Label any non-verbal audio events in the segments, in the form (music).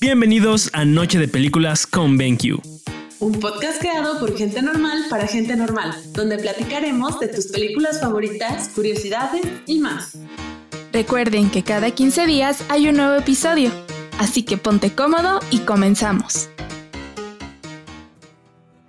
Bienvenidos a Noche de Películas con BenQ. Un podcast creado por gente normal para gente normal, donde platicaremos de tus películas favoritas, curiosidades y más. Recuerden que cada 15 días hay un nuevo episodio, así que ponte cómodo y comenzamos.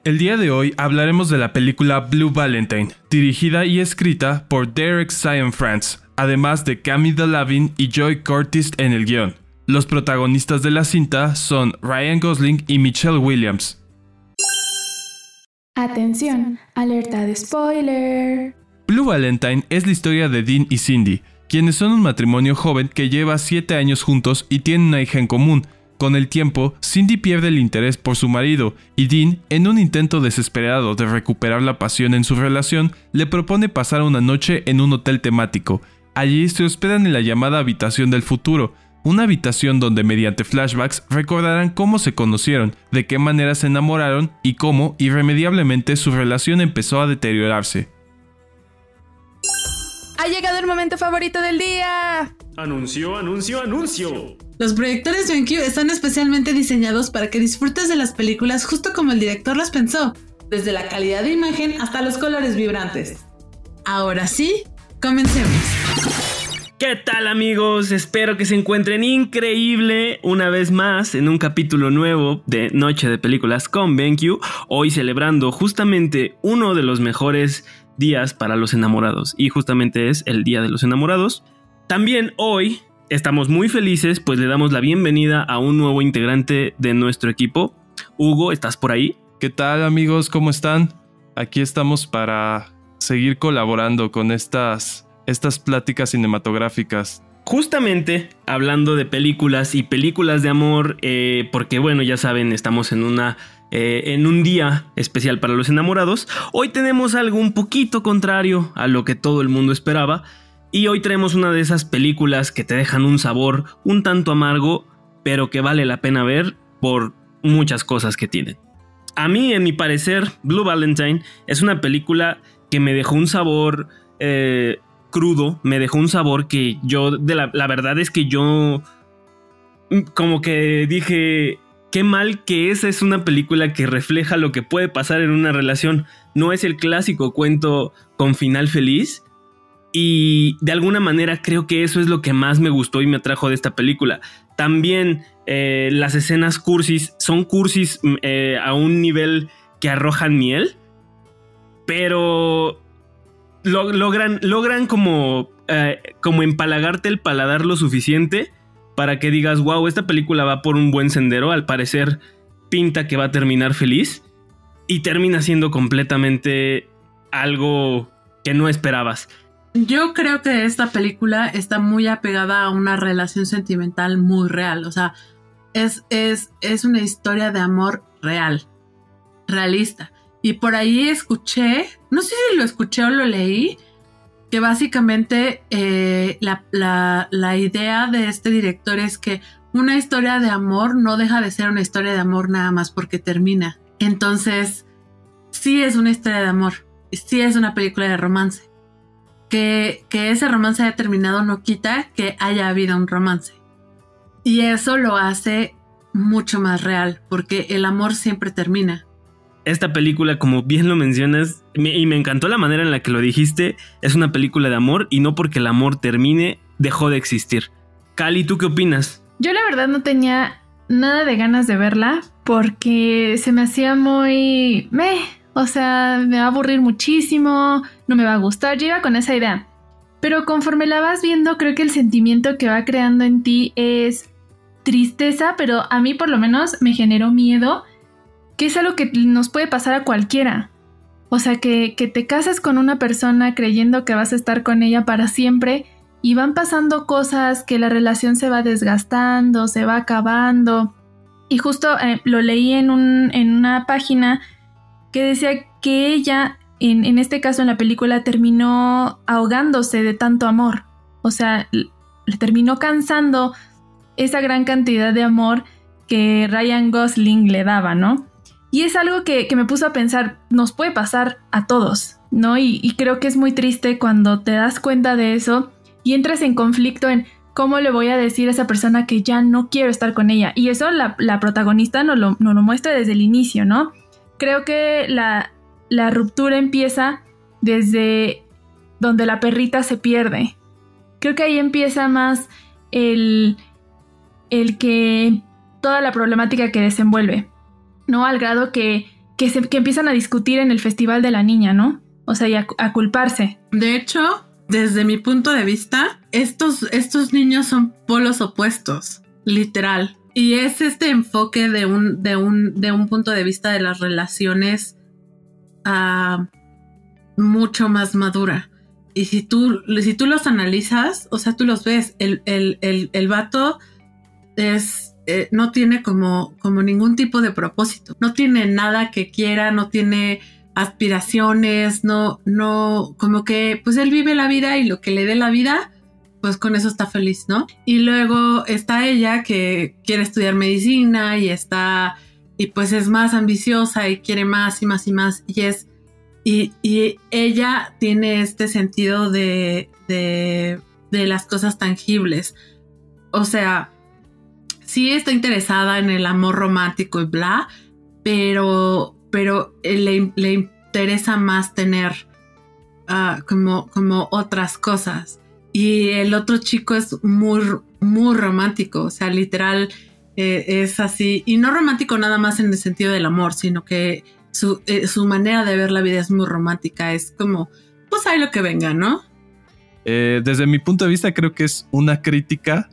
El día de hoy hablaremos de la película Blue Valentine, dirigida y escrita por Derek Sion France, además de Camille Delavin y Joy Curtis en el guion. Los protagonistas de la cinta son Ryan Gosling y Michelle Williams. Atención, alerta de spoiler. Blue Valentine es la historia de Dean y Cindy, quienes son un matrimonio joven que lleva 7 años juntos y tienen una hija en común, con el tiempo, Cindy pierde el interés por su marido y Dean, en un intento desesperado de recuperar la pasión en su relación, le propone pasar una noche en un hotel temático. Allí se hospedan en la llamada habitación del futuro, una habitación donde mediante flashbacks recordarán cómo se conocieron, de qué manera se enamoraron y cómo irremediablemente su relación empezó a deteriorarse. Ha llegado el momento favorito del día. Anuncio, anuncio, anuncio. Los proyectores BenQ están especialmente diseñados para que disfrutes de las películas justo como el director las pensó, desde la calidad de imagen hasta los colores vibrantes. Ahora sí, comencemos. ¿Qué tal amigos? Espero que se encuentren increíble una vez más en un capítulo nuevo de Noche de Películas con BenQ, hoy celebrando justamente uno de los mejores días para los enamorados y justamente es el Día de los Enamorados. También hoy estamos muy felices pues le damos la bienvenida a un nuevo integrante de nuestro equipo. Hugo, ¿estás por ahí? ¿Qué tal amigos? ¿Cómo están? Aquí estamos para seguir colaborando con estas, estas pláticas cinematográficas. Justamente hablando de películas y películas de amor, eh, porque bueno, ya saben, estamos en una eh, en un día especial para los enamorados, hoy tenemos algo un poquito contrario a lo que todo el mundo esperaba. Y hoy traemos una de esas películas que te dejan un sabor un tanto amargo, pero que vale la pena ver por muchas cosas que tienen. A mí, en mi parecer, Blue Valentine es una película que me dejó un sabor eh, crudo, me dejó un sabor que yo, de la, verdad es que yo mm, como que dije, qué mal que esa es una película que refleja lo que puede pasar en una relación. No es el clásico cuento con final feliz. Y de alguna manera creo que eso es lo que más me gustó y me atrajo de esta película. También eh, las escenas cursis son cursis mm, eh, a un nivel que arrojan miel. Pero logran, logran como, eh, como empalagarte el paladar lo suficiente para que digas, wow, esta película va por un buen sendero, al parecer pinta que va a terminar feliz y termina siendo completamente algo que no esperabas. Yo creo que esta película está muy apegada a una relación sentimental muy real, o sea, es, es, es una historia de amor real, realista. Y por ahí escuché, no sé si lo escuché o lo leí, que básicamente eh, la, la, idea de este director es que una historia de amor no deja de ser una historia de amor nada más porque termina. Entonces, sí es una historia de amor, sí es una película de romance. Que, que ese romance haya terminado no quita que haya habido un romance. Y eso lo hace mucho más real, porque el amor siempre termina esta película, como bien lo mencionas, y me encantó la manera en la que lo dijiste, es una película de amor y no porque el amor termine, dejó de existir. Cali, ¿tú qué opinas? Yo la verdad no tenía nada de ganas de verla porque se me hacía muy... Meh, o sea, me va a aburrir muchísimo, no me va a gustar, yo iba con esa idea. Pero conforme la vas viendo, creo que el sentimiento que va creando en ti es tristeza, pero a mí por lo menos me generó miedo que es algo que nos puede pasar a cualquiera. O sea, que, que te casas con una persona creyendo que vas a estar con ella para siempre y van pasando cosas que la relación se va desgastando, se va acabando. Y justo eh, lo leí en, un, en, una página que decía que ella, en, en, este caso en la película, terminó ahogándose de tanto amor. O sea, le terminó cansando esa gran cantidad de amor que Ryan Gosling le daba, ¿no? Y es algo que, me puso a pensar, nos puede pasar a todos, ¿no? Y, creo que es muy triste cuando te das cuenta de eso y entras en conflicto en cómo le voy a decir a esa persona que ya no quiero estar con ella. Y eso la, protagonista nos lo, lo, muestra desde el inicio, ¿no? Creo que la, la ruptura empieza desde donde la perrita se pierde. Creo que ahí empieza más el, el que toda la problemática que desenvuelve, ¿no? Al grado que, que, se, que empiezan a discutir en el festival de la niña, ¿no? O sea, y a, culparse. De hecho, desde mi punto de vista, estos, estos niños son polos opuestos, literal. Y es este enfoque de un, de un, de un punto de vista de las relaciones uh, mucho más madura. Y si tú, si tú los analizas, o sea, tú los ves, el, el, el, el vato es, eh, no tiene como, como ningún tipo de propósito, no tiene nada que quiera, no tiene aspiraciones, no, no, como que pues él vive la vida y lo que le dé la vida, pues con eso está feliz, ¿no? Y luego está ella que quiere estudiar medicina y está, y pues es más ambiciosa y quiere más y más y más y es, y, y ella tiene este sentido de, de, de las cosas tangibles. O sea, sí está interesada en el amor romántico y bla, pero pero eh, le, interesa más tener ah, como, como otras cosas. Y el otro chico es muy, muy romántico, o sea, literal eh, es así, y no romántico nada más en el sentido del amor, sino que su, eh, su, manera de ver la vida es muy romántica, es como, pues hay lo que venga, ¿no? desde mi punto de vista creo que es una crítica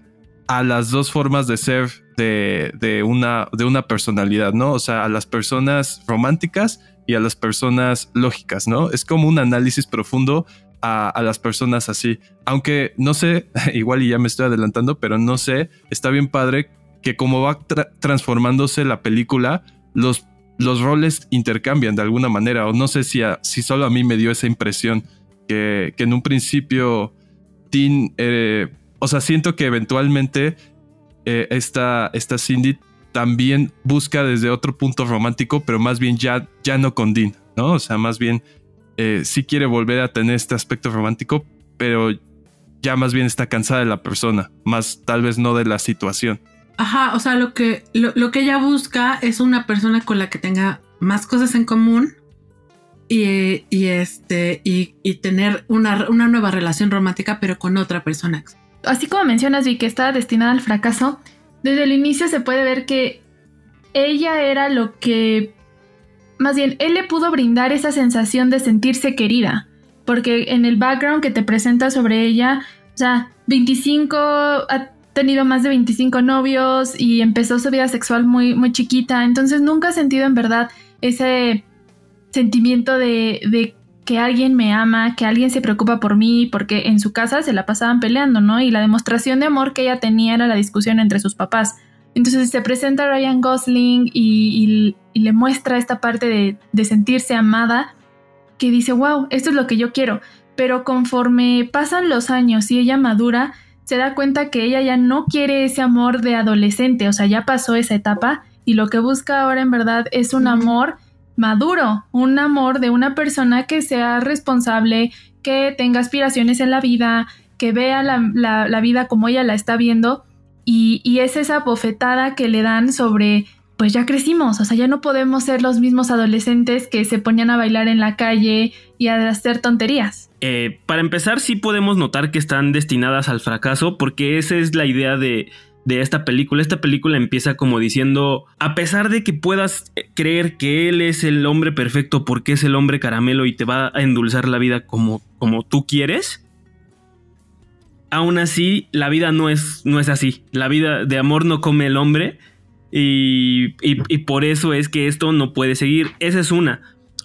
a las dos formas de ser de, una, de una personalidad, ¿no? O sea, a las personas románticas y a las personas lógicas, ¿no? Es como un análisis profundo a, las personas así. Aunque no sé, (laughs) igual y ya me estoy adelantando, pero no sé, está bien padre que como va transformándose la película, los, los roles intercambian de alguna manera, o no sé si, si solo a mí me dio esa impresión, que, que en un principio Dean eh, o sea, siento que eventualmente eh, esta, Cindy también busca desde otro punto romántico, pero más bien ya, ya no con Dean, ¿no? O sea, más bien eh, sí quiere volver a tener este aspecto romántico, pero ya más bien está cansada de la persona, más tal vez no de la situación. Ajá, o sea, lo que, lo, que ella busca es una persona con la que tenga más cosas en común y, este, y, tener una, una, nueva relación romántica, pero con otra persona así como mencionas, Vi, que estaba destinada al fracaso, desde el inicio se puede ver que ella era lo que... Más bien, él le pudo brindar esa sensación de sentirse querida, porque en el background que te presenta sobre ella, o sea, 25, ha tenido más de 25 novios y empezó su vida sexual muy, muy chiquita, entonces nunca ha sentido en verdad ese sentimiento de, de que alguien me ama, que alguien se preocupa por mí, porque en su casa se la pasaban peleando, ¿no? Y la demostración de amor que ella tenía era la discusión entre sus papás. Entonces se presenta Ryan Gosling y, le muestra esta parte de, de, sentirse amada, que dice, wow, esto es lo que yo quiero. Pero conforme pasan los años y ella madura, se da cuenta que ella ya no quiere ese amor de adolescente, o sea, ya pasó esa etapa y lo que busca ahora en verdad es un amor maduro, un amor de una persona que sea responsable, que tenga aspiraciones en la vida, que vea la, vida como ella la está viendo y, y, es esa bofetada que le dan sobre, pues ya crecimos, o sea, ya no podemos ser los mismos adolescentes que se ponían a bailar en la calle y a hacer tonterías. Eh, para empezar, sí podemos notar que están destinadas al fracaso porque esa es la idea de de esta película. Esta película empieza como diciendo, a pesar de que puedas creer que él es el hombre perfecto porque es el hombre caramelo y te va a endulzar la vida como, como tú quieres, aún así la vida no es, no es así. La vida de amor no come el hombre y, y por eso es que esto no puede seguir. Esa es una.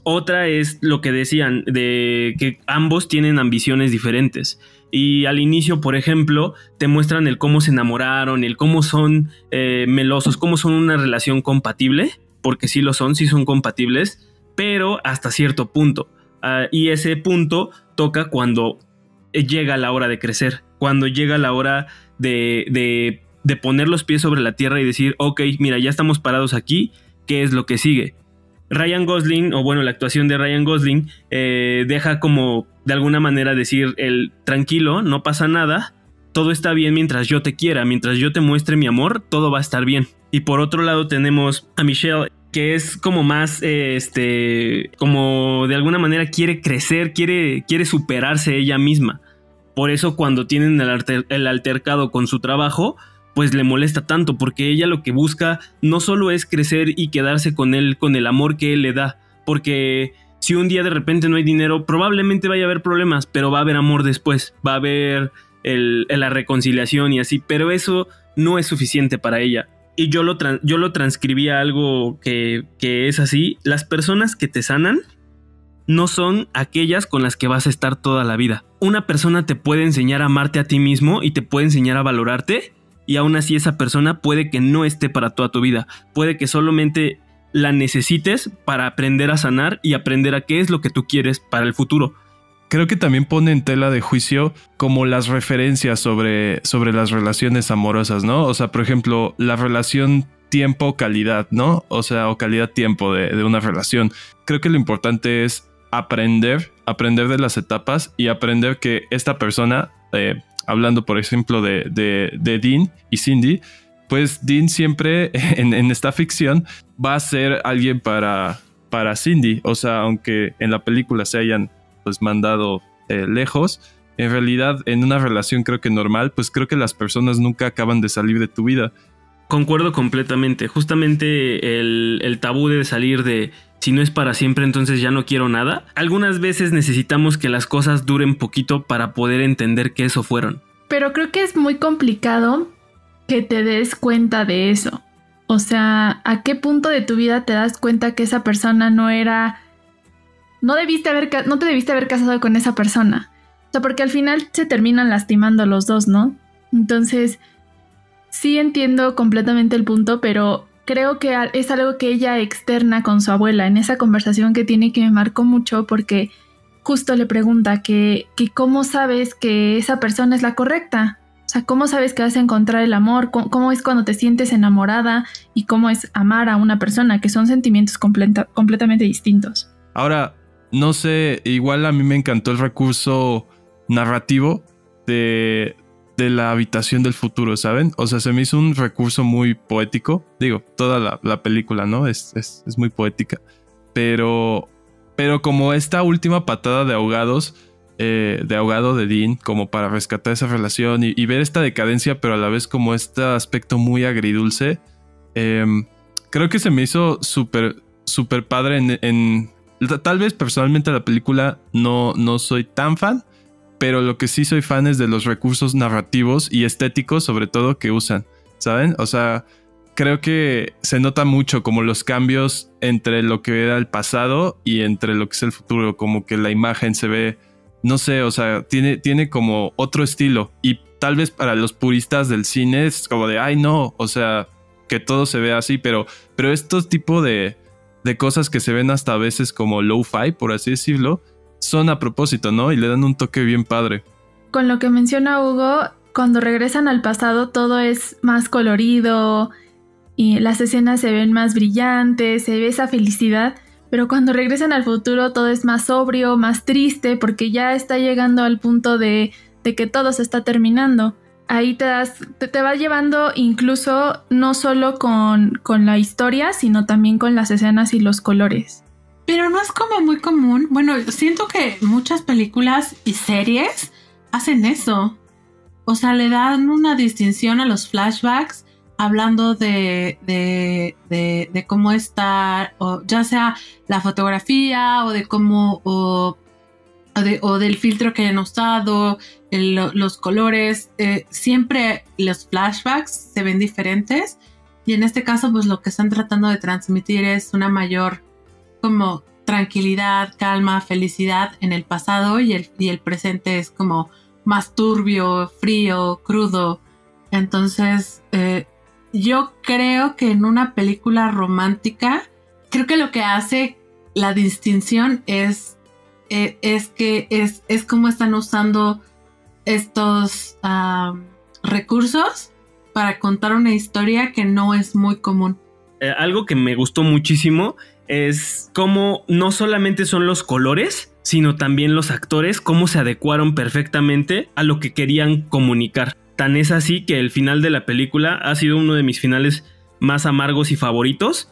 Otra es lo que decían, de que ambos tienen ambiciones diferentes. Y al inicio, por ejemplo, te muestran el cómo se enamoraron, el cómo son eh, melosos, cómo son una relación compatible, porque sí lo son, sí son compatibles, pero hasta cierto punto. Ah, y ese punto toca cuando llega la hora de crecer, cuando llega la hora de, de, de poner los pies sobre la tierra y decir, ok, mira, ya estamos parados aquí, ¿qué es lo que sigue? Ryan Gosling, o bueno, la actuación de Ryan Gosling, eh, deja como de alguna manera decir el tranquilo, no pasa nada, todo está bien mientras yo te quiera, mientras yo te muestre mi amor, todo va a estar bien. Y por otro lado tenemos a Michelle, que es como más, eh, este, como de alguna manera quiere crecer, quiere, quiere superarse ella misma. Por eso cuando tienen el, el altercado con su trabajo, pues le molesta tanto, porque ella lo que busca no solo es crecer y quedarse con él, con el amor que él le da, porque si un día de repente no hay dinero, probablemente vaya a haber problemas, pero va a haber amor después, va a haber la reconciliación y así, pero eso no es suficiente para ella. Y yo lo, yo lo transcribí a algo que, que es así, las personas que te sanan no son aquellas con las que vas a estar toda la vida. Una persona te puede enseñar a amarte a ti mismo y te puede enseñar a valorarte y aún así esa persona puede que no esté para toda tu vida, puede que solamente la necesites para aprender a sanar y aprender a qué es lo que tú quieres para el futuro. Creo que también pone en tela de juicio como las referencias sobre, sobre las relaciones amorosas, ¿no? O sea, por ejemplo, la relación tiempo-calidad, ¿no? O sea, o calidad-tiempo de, una relación. Creo que lo importante es aprender, aprender de las etapas y aprender que esta persona, eh, hablando por ejemplo de, de Dean y Cindy, pues Dean siempre (laughs) en, esta ficción va a ser alguien para, para Cindy. O sea, aunque en la película se hayan pues mandado eh, lejos, en realidad en una relación creo que normal, pues creo que las personas nunca acaban de salir de tu vida. Concuerdo completamente. Justamente el tabú de salir de si no es para siempre, entonces ya no quiero nada. Algunas veces necesitamos que las cosas duren poquito para poder entender que eso fueron. Pero creo que es muy complicado que te des cuenta de eso. O sea, ¿a qué punto de tu vida te das cuenta que esa persona no era... No, debiste haber, no te debiste haber casado con esa persona. O sea, porque al final se terminan lastimando los dos, ¿no? Entonces, sí entiendo completamente el punto, pero creo que es algo que ella externa con su abuela en esa conversación que tiene que me marcó mucho porque justo le pregunta que, que cómo sabes que esa persona es la correcta. O sea, ¿cómo sabes que vas a encontrar el amor? ¿Cómo, es cuando te sientes enamorada? ¿Y cómo es amar a una persona? Que son sentimientos completamente distintos. Ahora, no sé, igual a mí me encantó el recurso narrativo de, la habitación del futuro, ¿saben? O sea, se me hizo un recurso muy poético. Digo, toda la, película, ¿no? Es, es, muy poética. Pero, pero como esta última patada de ahogados eh, de ahogado de Dean como para rescatar esa relación y, ver esta decadencia, pero a la vez como este aspecto muy agridulce. Em, creo que se me hizo súper, súper padre en, Tal vez personalmente la película no, no soy tan fan, pero lo que sí soy fan es de los recursos narrativos y estéticos, sobre todo, que usan, ¿saben? O sea, creo que se nota mucho como los cambios entre lo que era el pasado y entre lo que es el futuro, como que la imagen se ve no sé, o sea, tiene, tiene como otro estilo. Y tal vez para los puristas del cine es como de, ay, no, o sea, que todo se ve así, pero, pero estos tipos de, de cosas que se ven hasta a veces como low-fi, por así decirlo, son a propósito, ¿no? Y le dan un toque bien padre. Con lo que menciona Hugo, cuando regresan al pasado todo es más colorido y las escenas se ven más brillantes, se ve esa felicidad pero cuando regresan al futuro todo es más sobrio, más triste, porque ya está llegando al punto de, que todo se está terminando. Ahí te, das, te, va llevando incluso no solo con, con la historia, sino también con las escenas y los colores. Pero no es como muy común. Bueno, siento que muchas películas y series hacen eso. O sea, le dan una distinción a los flashbacks hablando de, de, cómo está, o ya sea la fotografía o de cómo, o, del filtro que han usado, los colores, eh, siempre los flashbacks se ven diferentes y en este caso pues lo que están tratando de transmitir es una mayor como tranquilidad, calma, felicidad en el pasado y el, y el presente es como más turbio, frío, crudo. Entonces, eh, yo creo que en una película romántica, creo que lo que hace la distinción es, eh, es que es, es como están usando estos recursos para contar una historia que no es muy común. Eh, algo que me gustó muchísimo es cómo no solamente son los colores, sino también los actores, cómo se adecuaron perfectamente a lo que querían comunicar. Tan es así que el final de la película ha sido uno de mis finales más amargos y favoritos,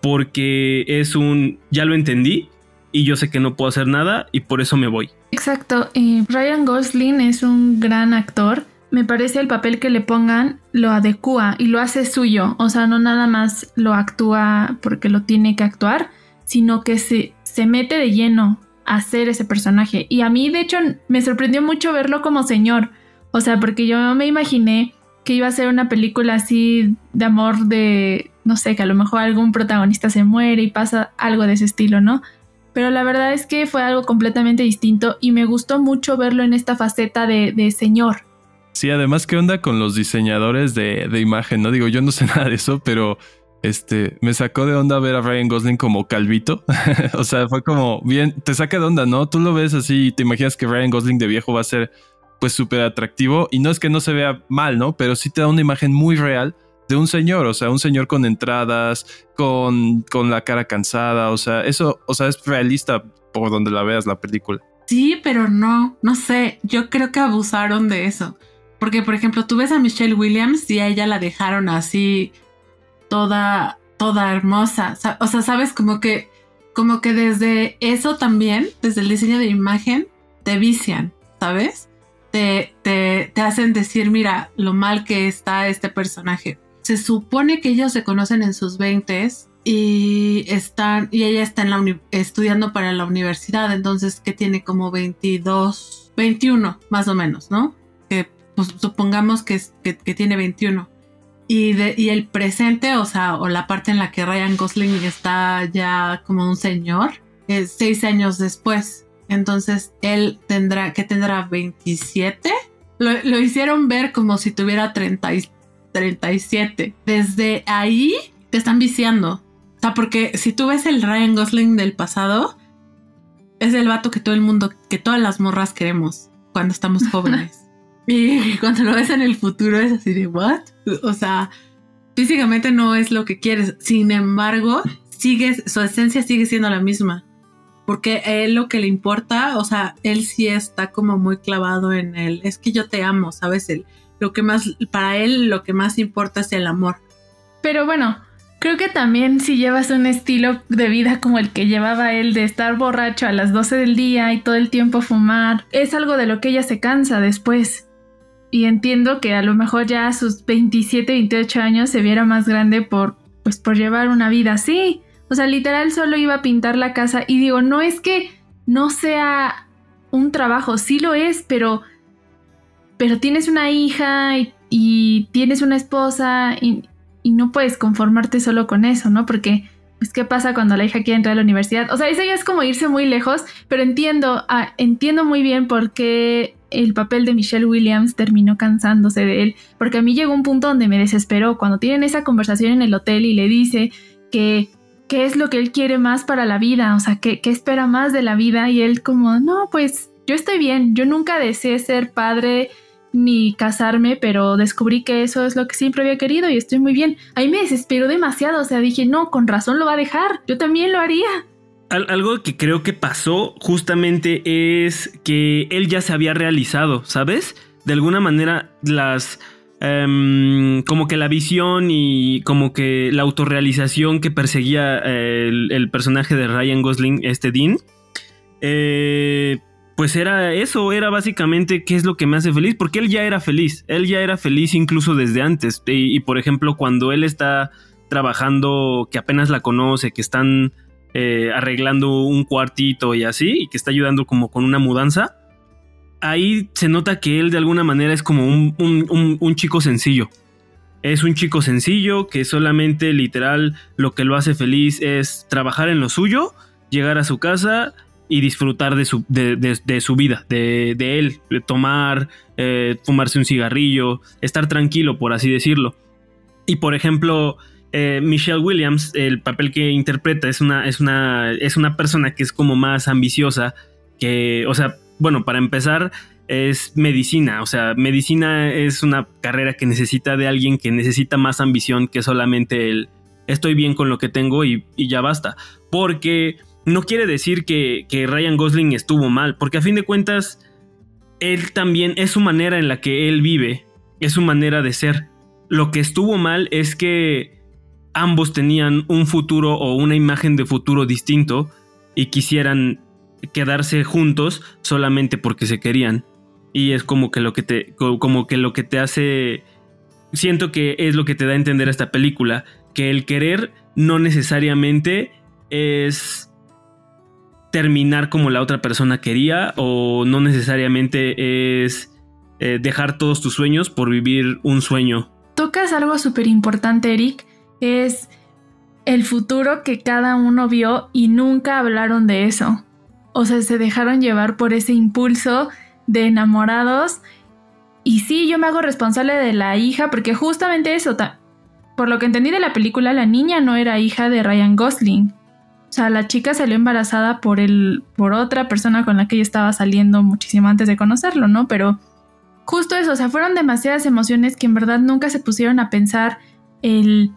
porque es un ya lo entendí y yo sé que no puedo hacer nada y por eso me voy. Exacto, eh, Ryan Gosling es un gran actor. Me parece el papel que le pongan lo adecua y lo hace suyo. O sea, no nada más lo actúa porque lo tiene que actuar, sino que se, se mete de lleno a hacer ese personaje. Y a mí, de hecho, me sorprendió mucho verlo como señor. O sea, porque yo me imaginé que iba a ser una película así de amor de, no sé, que a lo mejor algún protagonista se muere y pasa algo de ese estilo, ¿no? Pero la verdad es que fue algo completamente distinto y me gustó mucho verlo en esta faceta de, señor. Sí, además, ¿qué onda con los diseñadores de, de, imagen? No digo, yo no sé (laughs) nada de eso, pero este me sacó de onda ver a Ryan Gosling como calvito. (laughs) o sea, fue como bien, te saca de onda, ¿no? Tú lo ves así y te imaginas que Ryan Gosling de viejo va a ser pues súper atractivo y no es que no se vea mal, ¿no? Pero sí te da una imagen muy real de un señor, o sea, un señor con entradas, con, con la cara cansada, o sea, eso, o sea, es realista por donde la veas la película. Sí, pero no, no sé, yo creo que abusaron de eso. Porque, por ejemplo, tú ves a Michelle Williams y a ella la dejaron así toda, toda hermosa. O sea, sabes, como que, como que desde eso también, desde el diseño de imagen, te vician, ¿sabes? Te, te, te hacen decir, mira, lo mal que está este personaje se supone que ellos se conocen en sus 20 y están y ella está en la estudiando para la universidad, entonces que tiene como 22, 21 más o menos, ¿no? Pues, supongamos que, que, tiene 21. Y, de, y el presente, o sea, o la parte en la que Ryan Gosling está ya como un señor, es seis años después. Entonces él tendrá, que tendrá 27. Lo, lo, hicieron ver como si tuviera 30, 37. Desde ahí te están viciando. O sea, porque si tú ves el Ryan Gosling del pasado, es el vato que todo el mundo, que todas las morras queremos cuando estamos (laughs) jóvenes. Y (laughs) cuando lo ves en el futuro es así de, ¿what? O sea, físicamente no es lo que quieres. Sin embargo, sigues, su esencia sigue siendo la misma. Porque a él lo que le importa, o sea, él sí está como muy clavado en él. Es que yo te amo, ¿sabes? El, lo que más, para él lo que más importa es el amor. Pero bueno, creo que también si llevas un estilo de vida como el que llevaba él de estar borracho a las 12 del día y todo el tiempo fumar, es algo de lo que ella se cansa después. Y entiendo que a lo mejor ya a sus 27, 28 años se viera más grande por, pues, por llevar una vida así. O sea, literal solo iba a pintar la casa y digo, no es que no sea un trabajo, sí lo es, pero pero tienes una hija y, tienes una esposa y, no puedes conformarte solo con eso, ¿no? Porque, pues, ¿qué pasa cuando la hija quiere entrar a la universidad? O sea, eso ya es como irse muy lejos, pero entiendo, ah, entiendo muy bien por qué el papel de Michelle Williams terminó cansándose de él, porque a mí llegó un punto donde me desesperó cuando tienen esa conversación en el hotel y le dice que qué es lo que él quiere más para la vida, o sea, qué, espera más de la vida y él como, no, pues yo estoy bien, yo nunca deseé ser padre ni casarme, pero descubrí que eso es lo que siempre había querido y estoy muy bien. Ahí me desesperó demasiado, o sea, dije, no, con razón lo va a dejar, yo también lo haría. Algo que creo que pasó justamente es que él ya se había realizado, ¿sabes? De alguna manera las... Em, como que la visión y como que la autorrealización que perseguía el, el personaje de Ryan Gosling, este Dean, eh, pues era eso, era básicamente qué es lo que me hace feliz, porque él ya era feliz, él ya era feliz incluso desde antes. Y, por ejemplo, cuando él está trabajando, que apenas la conoce, que están eh, arreglando un cuartito y así, y que está ayudando como con una mudanza, ahí se nota que él de alguna manera es como un, un chico sencillo. Es un chico sencillo que solamente literal lo que lo hace feliz es trabajar en lo suyo, llegar a su casa y disfrutar de su, de, su vida, de, él, de tomar, eh, fumarse un cigarrillo, estar tranquilo, por así decirlo. Y por ejemplo, eh, Michelle Williams, el papel que interpreta es una, es, una, es una persona que es como más ambiciosa, que, o sea, bueno, para empezar, es medicina, o sea, medicina es una carrera que necesita de alguien que necesita más ambición que solamente el, estoy bien con lo que tengo y, ya basta. Porque no quiere decir que, que Ryan Gosling estuvo mal, porque a fin de cuentas, él también es su manera en la que él vive, es su manera de ser. Lo que estuvo mal es que ambos tenían un futuro o una imagen de futuro distinto y quisieran quedarse juntos solamente porque se querían. Y es como que lo que te como que lo que te hace siento que es lo que te da a entender esta película, que el querer no necesariamente es terminar como la otra persona quería o no necesariamente es eh, dejar todos tus sueños por vivir un sueño. Tocas algo súper importante, Eric, es el futuro que cada uno vio y nunca hablaron de eso. O sea, se dejaron llevar por ese impulso de enamorados. Y sí, yo me hago responsable de la hija porque justamente eso, por lo que entendí de la película, la niña no era hija de Ryan Gosling. O sea, la chica salió embarazada por el, por otra persona con la que ella estaba saliendo muchísimo antes de conocerlo, ¿no? Pero justo eso, o sea, fueron demasiadas emociones que en verdad nunca se pusieron a pensar el,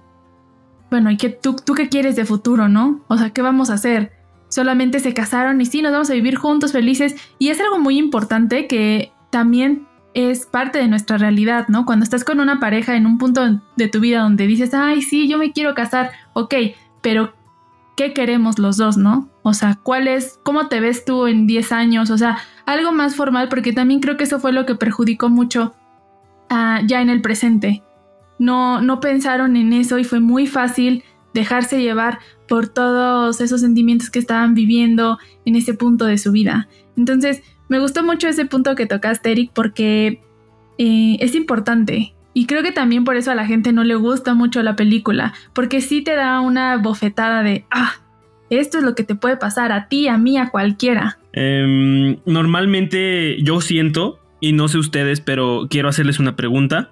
bueno, ¿y qué, tú, tú qué quieres de futuro, no? O sea, ¿qué vamos a hacer? Solamente se casaron y sí, nos vamos a vivir juntos, felices. Y es algo muy importante que también es parte de nuestra realidad, ¿no? Cuando estás con una pareja en un punto de tu vida donde dices, ay, sí, yo me quiero casar, ok, pero qué queremos los dos, ¿no? O sea, ¿cuál es, cómo te ves tú en 10 años? O sea, algo más formal, porque también creo que eso fue lo que perjudicó mucho ah, ya en el presente. No, no pensaron en eso y fue muy fácil dejarse llevar por todos esos sentimientos que estaban viviendo en ese punto de su vida. Entonces, me gustó mucho ese punto que tocaste, Eric, porque eh, es importante. Y creo que también por eso a la gente no le gusta mucho la película, porque sí te da una bofetada de, ah, esto es lo que te puede pasar a ti, a mí, a cualquiera. Em, normalmente yo siento, y no sé ustedes, pero quiero hacerles una pregunta.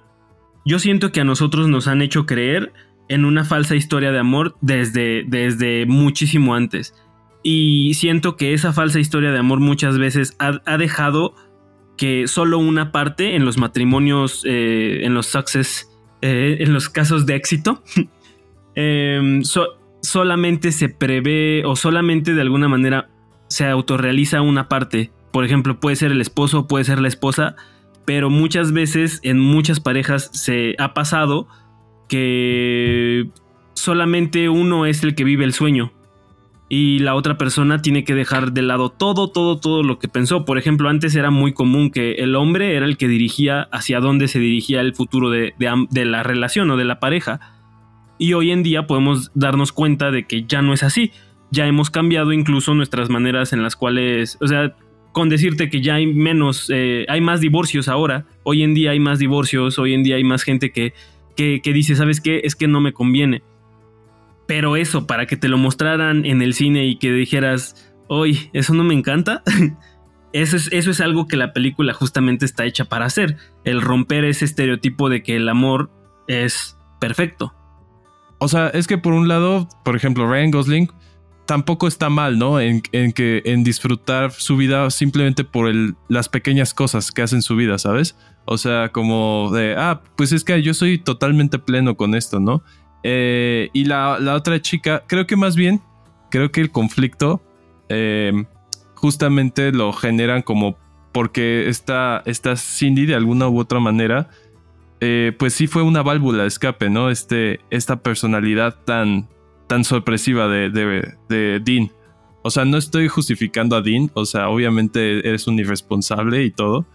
Yo siento que a nosotros nos han hecho creer en una falsa historia de amor desde, desde muchísimo antes. Y siento que esa falsa historia de amor muchas veces ha dejado que solo una parte en los matrimonios, eh, en los success, eh, en los casos de éxito, (laughs) em, solamente se prevé o solamente de alguna manera se autorrealiza una parte. Por ejemplo, puede ser el esposo, puede ser la esposa, pero muchas veces en muchas parejas se ha pasado que solamente uno es el que vive el sueño y la otra persona tiene que dejar de lado todo, todo, todo lo que pensó. Por ejemplo, antes era muy común que el hombre era el que dirigía hacia dónde se dirigía el futuro de, la relación o de la pareja. Y hoy en día podemos darnos cuenta de que ya no es así. Ya hemos cambiado incluso nuestras maneras en las cuales, o sea, con decirte que ya hay menos, eh, hay más divorcios ahora. Hoy en día hay más divorcios, hoy en día hay más gente que, que, que dice, ¿sabes qué? Es que no me conviene pero eso, para que te lo mostraran en el cine y que dijeras, hoy, eso no me encanta. (laughs) eso, es, eso es algo que la película justamente está hecha para hacer. El romper ese estereotipo de que el amor es perfecto. O sea, es que por un lado, por ejemplo, Ryan Gosling tampoco está mal, ¿no? En, que en disfrutar su vida simplemente por las pequeñas cosas que hacen su vida, ¿sabes? O sea, como de, ah, pues es que yo soy totalmente pleno con esto, ¿no? Eh, y la, otra chica, creo que más bien, creo que el conflicto eh, justamente lo generan como porque esta, esta Cindy de alguna u otra manera, eh, pues sí fue una válvula de escape, ¿no? Este, esta personalidad tan, tan sorpresiva de, de Dean. O sea, no estoy justificando a Dean, o sea, obviamente eres un irresponsable y todo,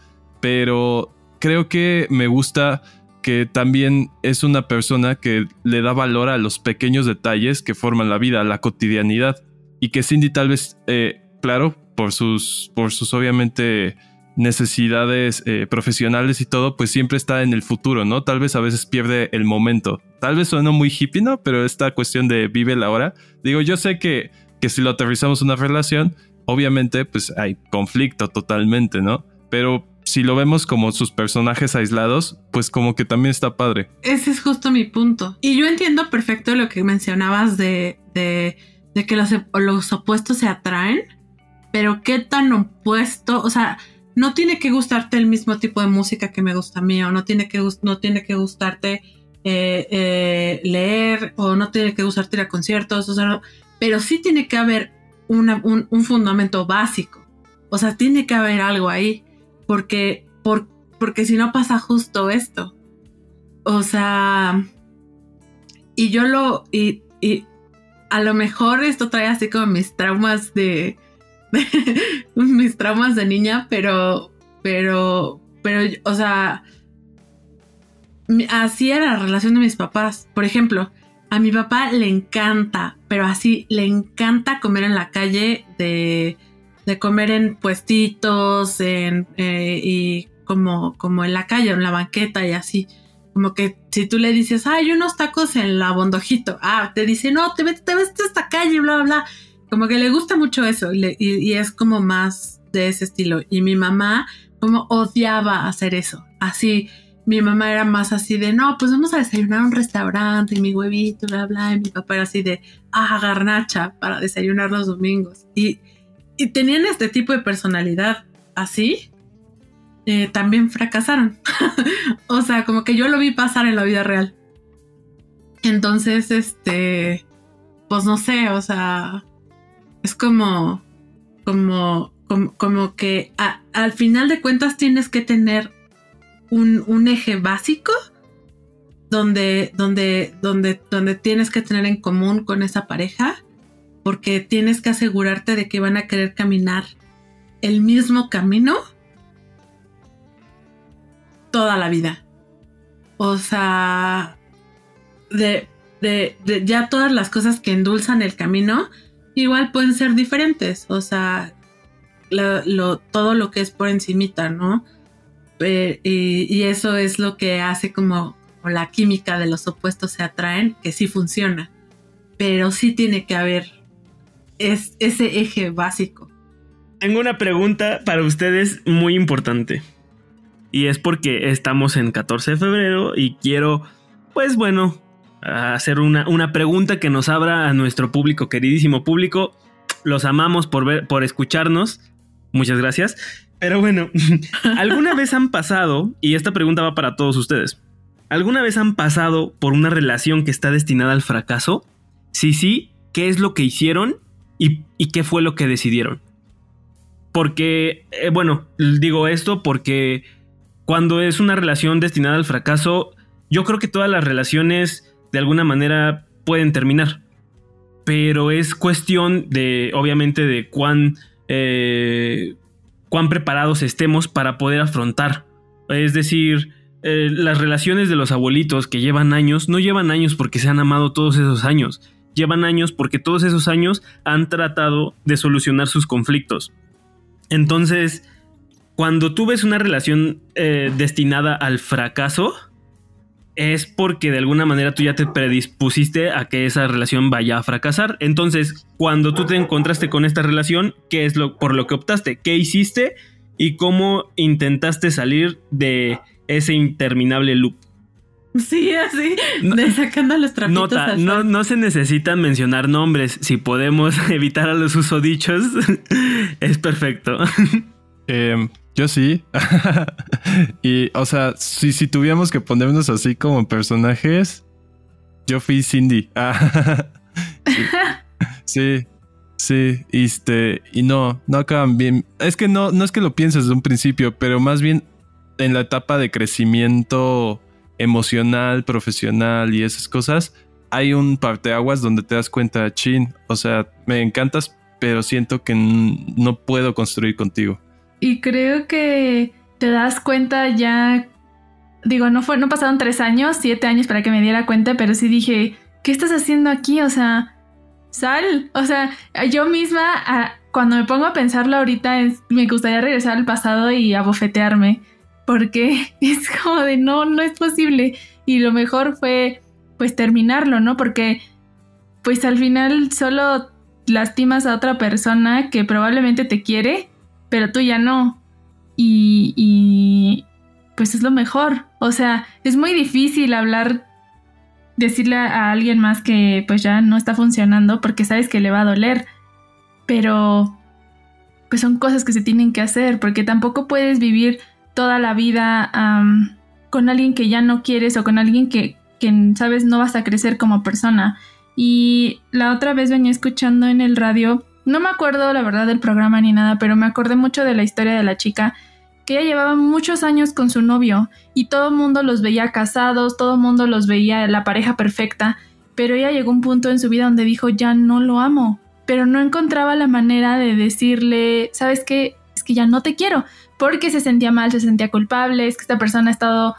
pero creo que me gusta que también es una persona que le da valor a los pequeños detalles que forman la vida, la cotidianidad. Y que Cindy tal vez, eh, claro, por sus, por sus obviamente necesidades eh, profesionales y todo, pues siempre está en el futuro, ¿no? Tal vez a veces pierde el momento. Tal vez suena muy hippie, ¿no? Pero esta cuestión de vive la hora. Digo, yo sé que, que si lo aterrizamos una relación, obviamente pues hay conflicto totalmente, ¿no? Pero si lo vemos como sus personajes aislados, pues como que también está padre. Ese es justo mi punto. Y yo entiendo perfecto lo que mencionabas de, de, que los, los opuestos se atraen, pero qué tan opuesto, o sea, no tiene que gustarte el mismo tipo de música que me gusta a mí, o no tiene que, no tiene que gustarte eh, eh, leer o no tiene que gustarte ir a conciertos, o sea, pero sí tiene que haber un, fundamento básico. O sea, tiene que haber algo ahí, porque, por, porque si no pasa justo esto. O sea, y yo lo, y, y a lo mejor esto trae así como mis traumas de, (laughs) mis traumas de niña, pero, pero, pero, o sea, así era la relación de mis papás. Por ejemplo, a mi papá le encanta, pero así le encanta comer en la calle, de, de comer en puestitos, en, eh, y como, como en la calle, en la banqueta y así. Como que si tú le dices, hay unos tacos en la bondojito, ah, te dice, no, te ves, te ves esta calle, bla, bla, bla. Como que le gusta mucho eso y, y es como más de ese estilo. Y mi mamá como odiaba hacer eso. Así, mi mamá era más así de, no, pues vamos a desayunar a un restaurante y mi huevito, bla, bla. Y mi papá era así de, ah, garnacha para desayunar los domingos. Y, y tenían este tipo de personalidad así. Eh, también fracasaron. (laughs) o sea, como que yo lo vi pasar en la vida real. Entonces, este, pues no sé, o sea, es como, como, como, que al final de cuentas tienes que tener un, eje básico donde, donde, donde, donde tienes que tener en común con esa pareja, porque tienes que asegurarte de que van a querer caminar el mismo camino toda la vida. O sea, de, de, ya todas las cosas que endulzan el camino, igual pueden ser diferentes. O sea, todo lo que es por encimita, ¿no? y, eso es lo que hace como, la química de los opuestos se atraen, que sí funciona, pero sí tiene que haber es, ese eje básico. Tengo una pregunta para ustedes muy importante. Y es porque estamos en 14 de febrero y quiero, pues bueno, hacer una, una pregunta que nos abra a nuestro público, queridísimo público. Los amamos por, ver, por escucharnos. Muchas gracias. Pero bueno, (laughs) ¿alguna vez han pasado, y esta pregunta va para todos ustedes, ¿alguna vez han pasado por una relación que está destinada al fracaso? Si sí, ¿qué es lo que hicieron y, qué fue lo que decidieron? Porque, eh, bueno, digo esto porque cuando es una relación destinada al fracaso, yo creo que todas las relaciones de alguna manera pueden terminar. Pero es cuestión de, obviamente, de cuán eh, cuán preparados estemos para poder afrontar. Es decir, eh, las relaciones de los abuelitos que llevan años, no llevan años porque se han amado todos esos años, llevan años porque todos esos años han tratado de solucionar sus conflictos. Entonces, cuando tú ves una relación eh, destinada al fracaso, es porque de alguna manera tú ya te predispusiste a que esa relación vaya a fracasar. Entonces, cuando tú te encontraste con esta relación, ¿qué es lo por lo que optaste? ¿Qué hiciste y cómo intentaste salir de ese interminable loop? Sí, así, de sacando los trapitos. Nota, no, no se necesitan mencionar nombres. Si podemos (laughs) evitar a los usodichos, (laughs) es perfecto. Eh, yo sí. (laughs) y, o sea, si, si tuviéramos que ponernos así como personajes, yo fui Cindy. (laughs) sí. sí. este, y no, no acaban bien. Es que no, no es que lo pienses desde un principio, pero más bien en la etapa de crecimiento emocional, profesional y esas cosas, hay un parteaguas donde te das cuenta, chin, o sea, me encantas, pero siento que no puedo construir contigo. Y creo que te das cuenta ya, digo, no fue, no pasaron tres años, siete años para que me diera cuenta, pero sí dije, ¿qué estás haciendo aquí? O sea, sal. O sea, yo misma, cuando me pongo a pensarlo ahorita, me gustaría regresar al pasado y abofetearme, porque (laughs) es como de, no, no es posible. Y lo mejor fue, pues, terminarlo, ¿no? Porque, pues, al final solo lastimas a otra persona que probablemente te quiere pero tú ya no. Y, pues es lo mejor. O sea, es muy difícil hablar, decirle a alguien más que pues ya no está funcionando porque sabes que le va a doler. Pero pues son cosas que se tienen que hacer porque tampoco puedes vivir toda la vida con alguien que ya no quieres o con alguien que que, sabes, no vas a crecer como persona. Y la otra vez venía escuchando en el radio, no me acuerdo la verdad del programa ni nada, pero me acordé mucho de la historia de la chica, que ella llevaba muchos años con su novio y todo el mundo los veía casados, todo el mundo los veía la pareja perfecta, pero ella llegó a un punto en su vida donde dijo, ya no lo amo, pero no encontraba la manera de decirle, ¿sabes qué? Es que ya no te quiero, porque se sentía mal, se sentía culpable, es que esta persona ha estado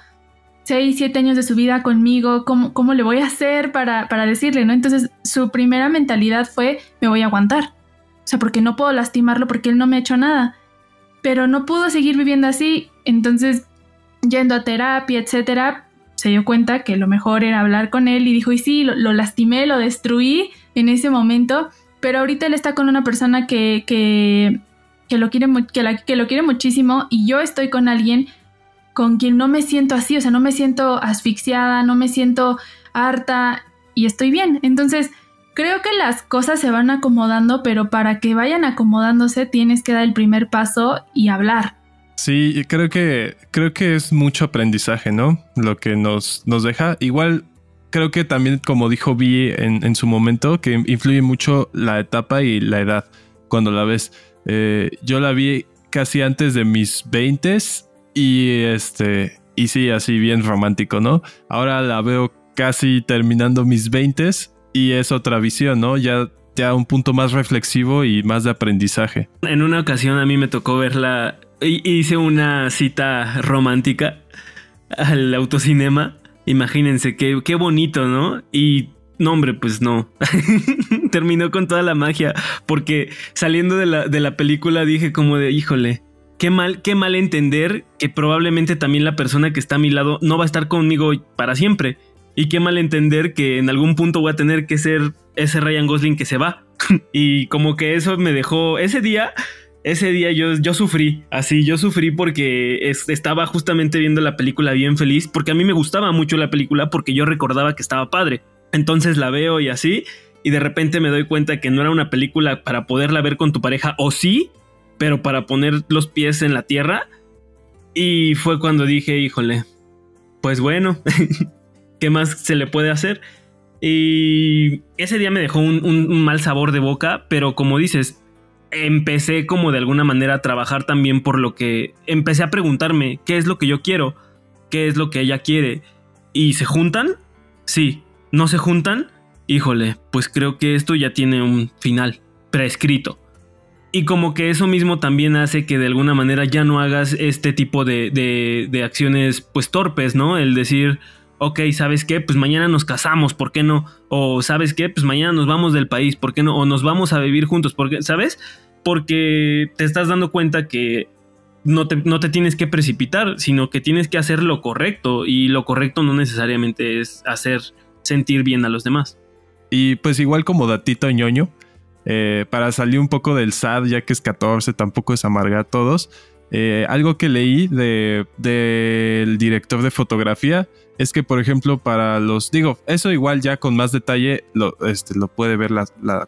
6, 7 años de su vida conmigo, ¿cómo, cómo le voy a hacer para, para decirle, no? Entonces su primera mentalidad fue, me voy a aguantar, sea, porque no puedo lastimarlo porque él no me ha hecho nada, pero no pudo seguir viviendo así, entonces yendo a terapia, etcétera, se dio cuenta que lo mejor era hablar con él y dijo, y sí, lo, lastimé, lo destruí en ese momento, pero ahorita él está con una persona que, que, que lo, quiere, que lo quiere muchísimo y yo estoy con alguien con quien no me siento así, o sea, no me siento asfixiada, no me siento harta y estoy bien. Entonces, creo que las cosas se van acomodando, pero para que vayan acomodándose tienes que dar el primer paso y hablar. Sí, creo que, creo que es mucho aprendizaje, ¿no? Lo que nos, nos deja. Igual creo que también, como dijo Vi en, su momento, que influye mucho la etapa y la edad cuando la ves. Eh, yo la vi casi antes de mis 20 y este, y sí, así bien romántico, ¿no? Ahora la veo casi terminando mis 20 y es otra visión, ¿no? Ya, ya un punto más reflexivo y más de aprendizaje. En una ocasión a mí me tocó verla, hice una cita romántica al autocinema. Imagínense qué, qué bonito, ¿no? Y no, hombre, pues no. (laughs) Terminó con toda la magia. Porque saliendo de la, de la película dije como de, híjole, qué mal, qué mal entender que probablemente también la persona que está a mi lado no va a estar conmigo para siempre. Y qué mal entender que en algún punto voy a tener que ser ese Ryan Gosling que se va. (laughs) y como que eso me dejó. Ese día. Ese día yo, yo sufrí, así, yo sufrí porque estaba justamente viendo la película bien feliz, porque a mí me gustaba mucho la película, porque yo recordaba que estaba padre. Entonces la veo y así, y de repente me doy cuenta que no era una película para poderla ver con tu pareja, o sí, pero para poner los pies en la tierra. Y fue cuando dije, híjole, pues bueno, (laughs) ¿qué más se le puede hacer? Y ese día me dejó un, mal sabor de boca, pero como dices, empecé como de alguna manera a trabajar también por lo que empecé a preguntarme qué es lo que yo quiero, qué es lo que ella quiere. ¿Y se juntan? Sí. ¿No se juntan? Híjole, pues creo que esto ya tiene un final prescrito. Y como que eso mismo también hace que de alguna manera ya no hagas este tipo de, de, acciones pues torpes, ¿no? El decir, ok, ¿sabes qué? Pues mañana nos casamos, ¿por qué no? O ¿sabes qué? Pues mañana nos vamos del país, ¿por qué no? O nos vamos a vivir juntos, ¿por qué? ¿Sabes? Porque te estás dando cuenta que no te, no te tienes que precipitar, sino que tienes que hacer lo correcto y lo correcto no necesariamente es hacer sentir bien a los demás. Y pues igual como datito ñoño, eh, para salir un poco del SAD, ya que es 14, tampoco es amargar a todos. Eh, algo que leí del director de fotografía es que, por ejemplo, para los. Digo, eso igual ya con más detalle lo, este, lo puede ver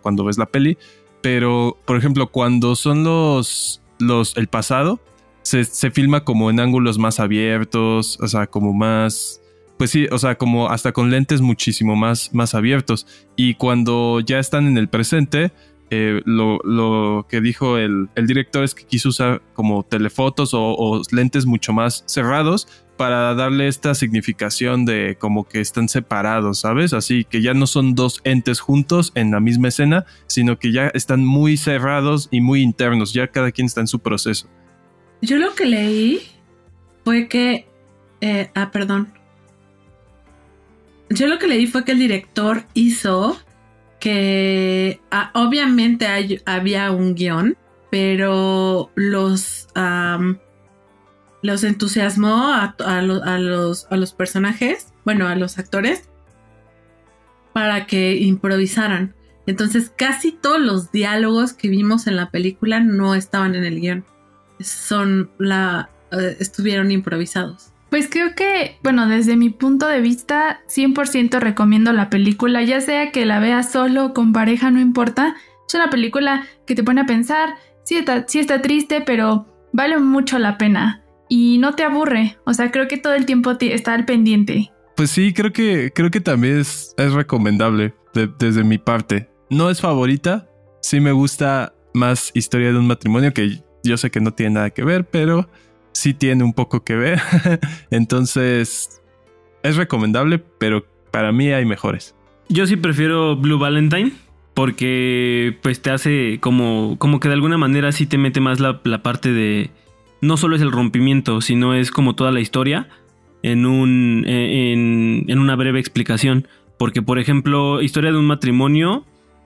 cuando ves la peli. Pero, por ejemplo, cuando son los. los el pasado, se, se filma como en ángulos más abiertos, o sea, como más pues sí, o sea, como hasta con lentes muchísimo más, más abiertos. Y cuando ya están en el presente, eh, lo, que dijo el, director es que quiso usar como telefotos o, lentes mucho más cerrados para darle esta significación de como que están separados, ¿sabes? Así que ya no son dos entes juntos en la misma escena, sino que ya están muy cerrados y muy internos, ya cada quien está en su proceso. Yo lo que leí fue que, eh, ah, perdón, yo lo que leí fue que el director hizo que ah, obviamente había un guion, pero los, los entusiasmó a, los, a los personajes, bueno, a los actores, para que improvisaran. Entonces casi todos los diálogos que vimos en la película no estaban en el guion. Son la... Eh, estuvieron improvisados. Pues creo que, bueno, desde mi punto de vista, 100% recomiendo la película, ya sea que la veas solo o con pareja, no importa. Es una película que te pone a pensar, sí está, sí está triste, pero vale mucho la pena y no te aburre. O sea, creo que todo el tiempo está al pendiente. Pues sí, creo que, creo que también es, es recomendable desde mi parte. No es favorita, sí me gusta más historia de un matrimonio que yo sé que no tiene nada que ver, pero sí tiene un poco que ver. (laughs) Entonces, es recomendable, pero para mí hay mejores. Yo sí prefiero Blue Valentine porque pues te hace como, como que de alguna manera sí te mete más la, parte de... No solo es el rompimiento, sino es como toda la historia en, un, en, en una breve explicación. Porque, por ejemplo, historia de un matrimonio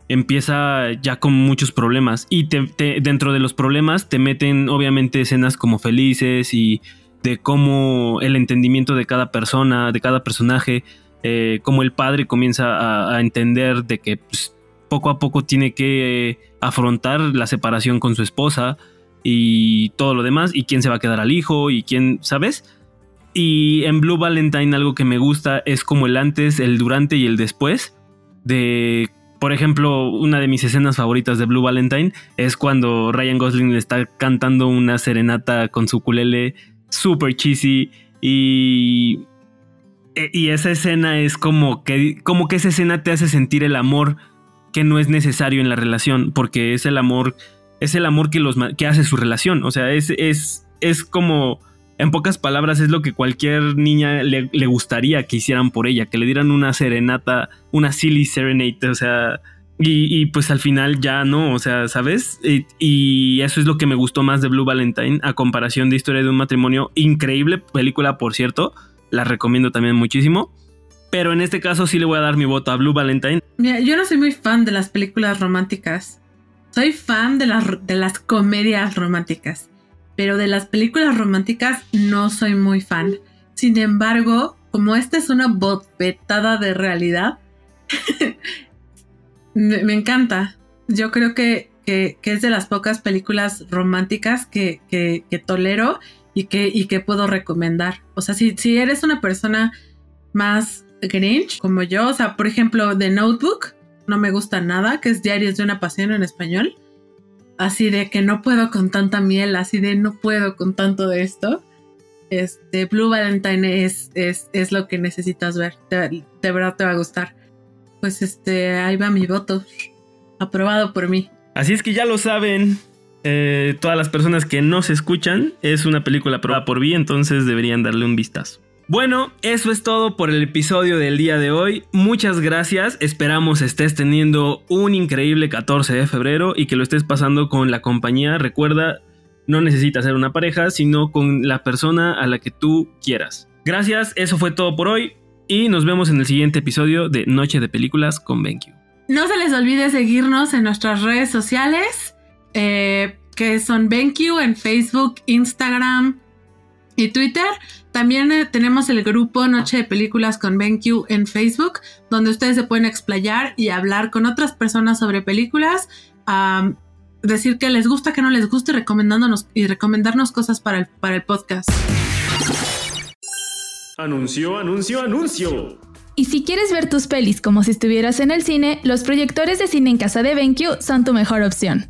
empieza ya con muchos problemas y dentro de los problemas te meten obviamente escenas como felices y de cómo el entendimiento de cada persona, de cada personaje, eh, cómo el padre comienza a, entender de que pues, poco a poco tiene que afrontar la separación con su esposa y todo lo demás y quién se va a quedar al hijo y quién, ¿sabes? Y en Blue Valentine algo que me gusta es como el antes, el durante y el después de por ejemplo, una de mis escenas favoritas de Blue Valentine es cuando Ryan Gosling le está cantando una serenata con su culele super cheesy y y esa escena es como que como que esa escena te hace sentir el amor que no es necesario en la relación porque es el amor es el amor que los que hace su relación, o sea, es es es como en pocas palabras es lo que cualquier niña le, gustaría que hicieran por ella, que le dieran una serenata, una silly serenade, o sea, y, pues al final ya no, o sea, ¿sabes? Y, eso es lo que me gustó más de Blue Valentine a comparación de Historia de un matrimonio. Increíble película, por cierto, la recomiendo también muchísimo. Pero en este caso sí le voy a dar mi voto a Blue Valentine. Mira, yo no soy muy fan de las películas románticas. Soy fan de las, de las comedias románticas pero de las películas románticas no soy muy fan. Sin embargo, como esta es una bopetada de realidad, (laughs) me, encanta. Yo creo que, es de las pocas películas románticas que, tolero y que, y que puedo recomendar. O sea, si, si eres una persona más Grinch como yo, o sea, por ejemplo, The Notebook, no me gusta nada, que es Diarios de una Pasión en español así de que no puedo con tanta miel, así de no puedo con tanto de esto. Este, Blue Valentine es, es, lo que necesitas ver. De, verdad te va a gustar. Pues este, ahí va mi voto. Aprobado por mí. Así es que ya lo saben. Eh, todas las personas que no se escuchan, es una película aprobada por mí, entonces deberían darle un vistazo. Bueno, eso es todo por el episodio del día de hoy. Muchas gracias. Esperamos estés teniendo un increíble 14 de febrero y que lo estés pasando con la compañía. Recuerda, no necesitas ser una pareja, sino con la persona a la que tú quieras. Gracias, eso fue todo por hoy y nos vemos en el siguiente episodio de Noche de Películas con BenQ. No se les olvide seguirnos en nuestras redes sociales, eh, que son BenQ en Facebook, Instagram y Twitter. También eh, tenemos el grupo Noche de Películas con BenQ en Facebook, donde ustedes se pueden explayar y hablar con otras personas sobre películas, decir que les gusta, que no les gusta y, recomendándonos, y recomendarnos cosas para el, para el podcast. Anuncio, anuncio, anuncio. Y si quieres ver tus pelis como si estuvieras en el cine, los proyectores de cine en casa de BenQ son tu mejor opción.